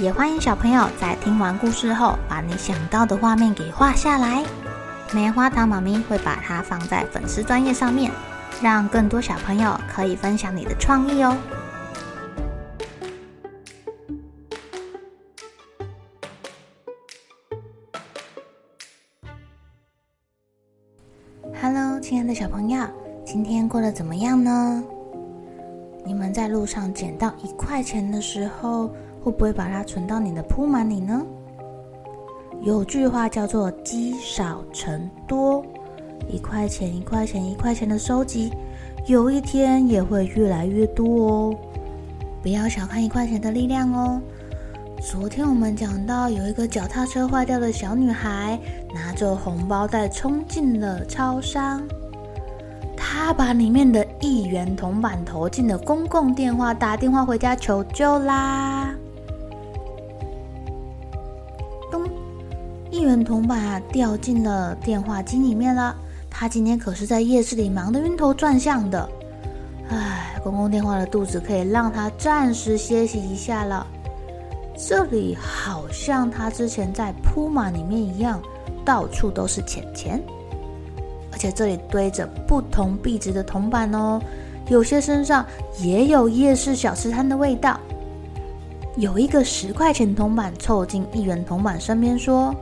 也欢迎小朋友在听完故事后，把你想到的画面给画下来。棉花糖妈咪会把它放在粉丝专页上面，让更多小朋友可以分享你的创意哦。Hello，亲爱的小朋友，今天过得怎么样呢？你们在路上捡到一块钱的时候，会不会把它存到你的铺满里呢？有句话叫做“积少成多”，一块钱一块钱一块钱的收集，有一天也会越来越多哦。不要小看一块钱的力量哦。昨天我们讲到有一个脚踏车坏掉的小女孩，拿着红包袋冲进了超商，她把里面的一元铜板投进了公共电话，打电话回家求救啦。一元铜板，掉进了电话机里面了。他今天可是在夜市里忙得晕头转向的。唉，公共电话的肚子可以让他暂时歇息一下了。这里好像他之前在扑满里面一样，到处都是钱钱，而且这里堆着不同币值的铜板哦，有些身上也有夜市小吃摊的味道。有一个十块钱铜板凑近一元铜板身边说。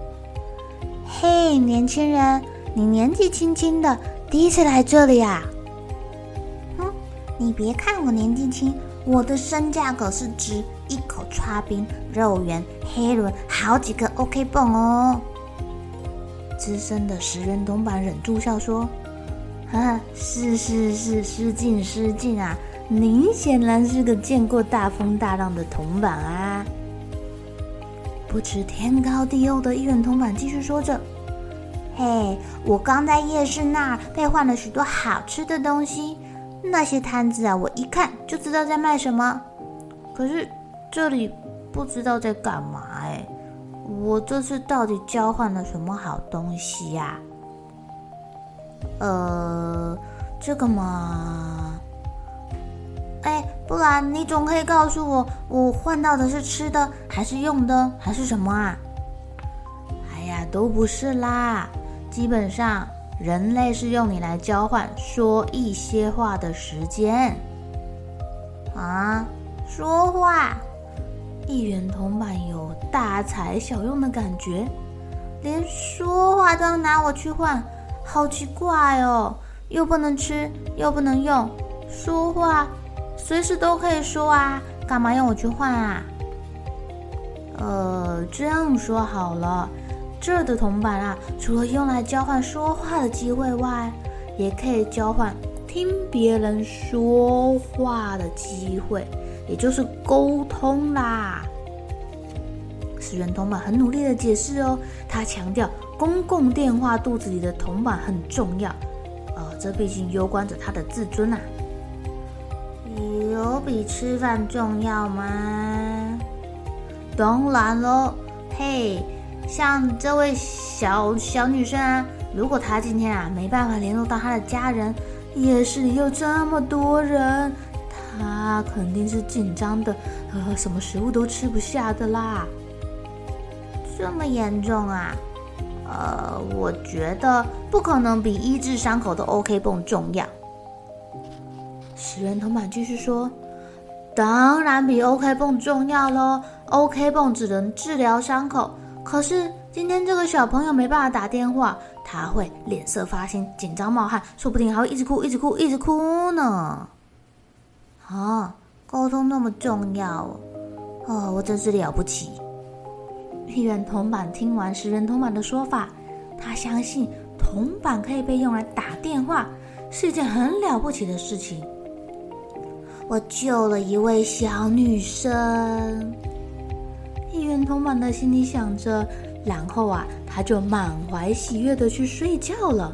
嘿年轻人，你年纪轻轻的，第一次来这里啊？哼、嗯，你别看我年纪轻，我的身价可是值一口叉冰、肉圆、黑轮，好几个 OK 绷哦。资深的十元铜板忍住笑说：“啊，是是是，失敬失敬啊！您显然是个见过大风大浪的铜板啊。”不知天高地厚的一元铜板继续说着：“嘿，我刚在夜市那儿被换了许多好吃的东西，那些摊子啊，我一看就知道在卖什么。可是这里不知道在干嘛哎，我这次到底交换了什么好东西呀？呃，这个嘛。”哎，不然你总可以告诉我，我换到的是吃的，还是用的，还是什么啊？哎呀，都不是啦。基本上，人类是用你来交换说一些话的时间。啊，说话？一元铜板有大材小用的感觉，连说话都要拿我去换，好奇怪哦！又不能吃，又不能用，说话。随时都可以说啊，干嘛要我去换啊？呃，这样说好了，这的铜板啊，除了用来交换说话的机会外，也可以交换听别人说话的机会，也就是沟通啦。十元铜板很努力的解释哦，他强调公共电话肚子里的铜板很重要，呃，这毕竟攸关着他的自尊啊。有比吃饭重要吗？当然喽，嘿，像这位小小女生啊，如果她今天啊没办法联络到她的家人，夜市里又这么多人，她肯定是紧张的，呃，什么食物都吃不下的啦。这么严重啊？呃，我觉得不可能比医治伤口的 OK 绷重要。十元铜板继续说：“当然比 OK 绷重要喽，OK 绷只能治疗伤口，可是今天这个小朋友没办法打电话，他会脸色发青、紧张冒汗，说不定还会一直哭、一直哭、一直哭呢。啊，沟通那么重要哦，我真是了不起。”一元铜板听完十元铜板的说法，他相信铜板可以被用来打电话，是一件很了不起的事情。我救了一位小女生，一元铜板的心里想着，然后啊，他就满怀喜悦的去睡觉了。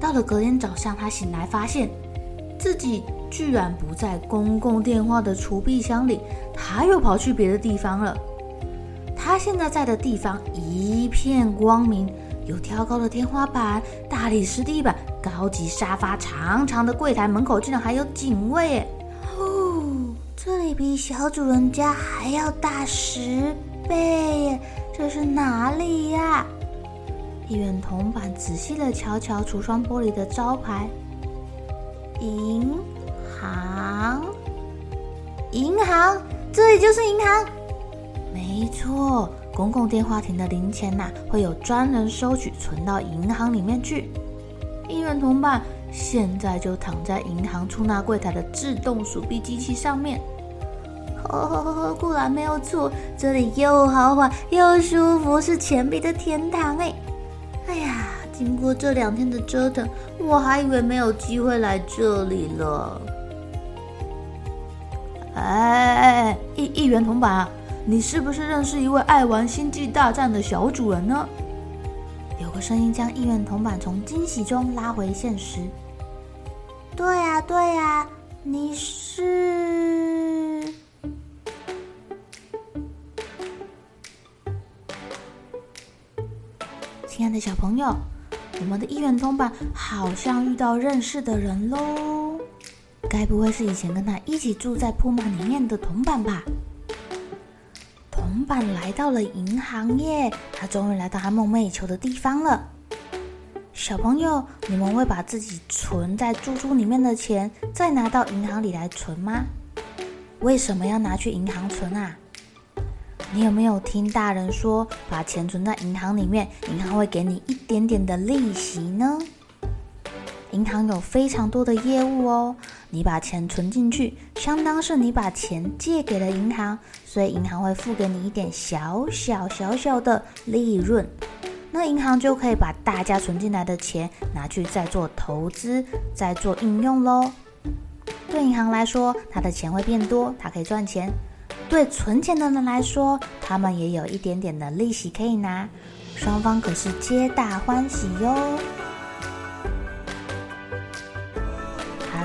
到了隔天早上，他醒来发现自己居然不在公共电话的储备箱里，他又跑去别的地方了。他现在在的地方一片光明，有挑高的天花板、大理石地板、高级沙发、长长的柜台，门口居然还有警卫。哦，这里比小主人家还要大十倍耶！这是哪里呀？一元铜板仔细的瞧瞧橱窗玻璃的招牌，银行，银行，这里就是银行。没错，公共电话亭的零钱呐、啊，会有专人收取，存到银行里面去。一元铜板现在就躺在银行出纳柜台的自动数币机器上面。呵呵呵，果然没有错，这里又豪华又舒服，是钱币的天堂哎。哎呀，经过这两天的折腾，我还以为没有机会来这里了。哎哎哎，一一元铜板，你是不是认识一位爱玩星际大战的小主人呢？有个声音将一元铜板从惊喜中拉回现实。对呀对呀，你是？亲爱的小朋友，我们的一元铜板好像遇到认识的人喽。该不会是以前跟他一起住在铺满里面的铜板吧？来到了银行耶，他终于来到他梦寐以求的地方了。小朋友，你们会把自己存在猪猪里面的钱再拿到银行里来存吗？为什么要拿去银行存啊？你有没有听大人说，把钱存在银行里面，银行会给你一点点的利息呢？银行有非常多的业务哦，你把钱存进去，相当是你把钱借给了银行，所以银行会付给你一点小小小小的利润，那银行就可以把大家存进来的钱拿去再做投资，再做应用喽。对银行来说，它的钱会变多，它可以赚钱。对存钱的人来说，他们也有一点点的利息可以拿，双方可是皆大欢喜哟。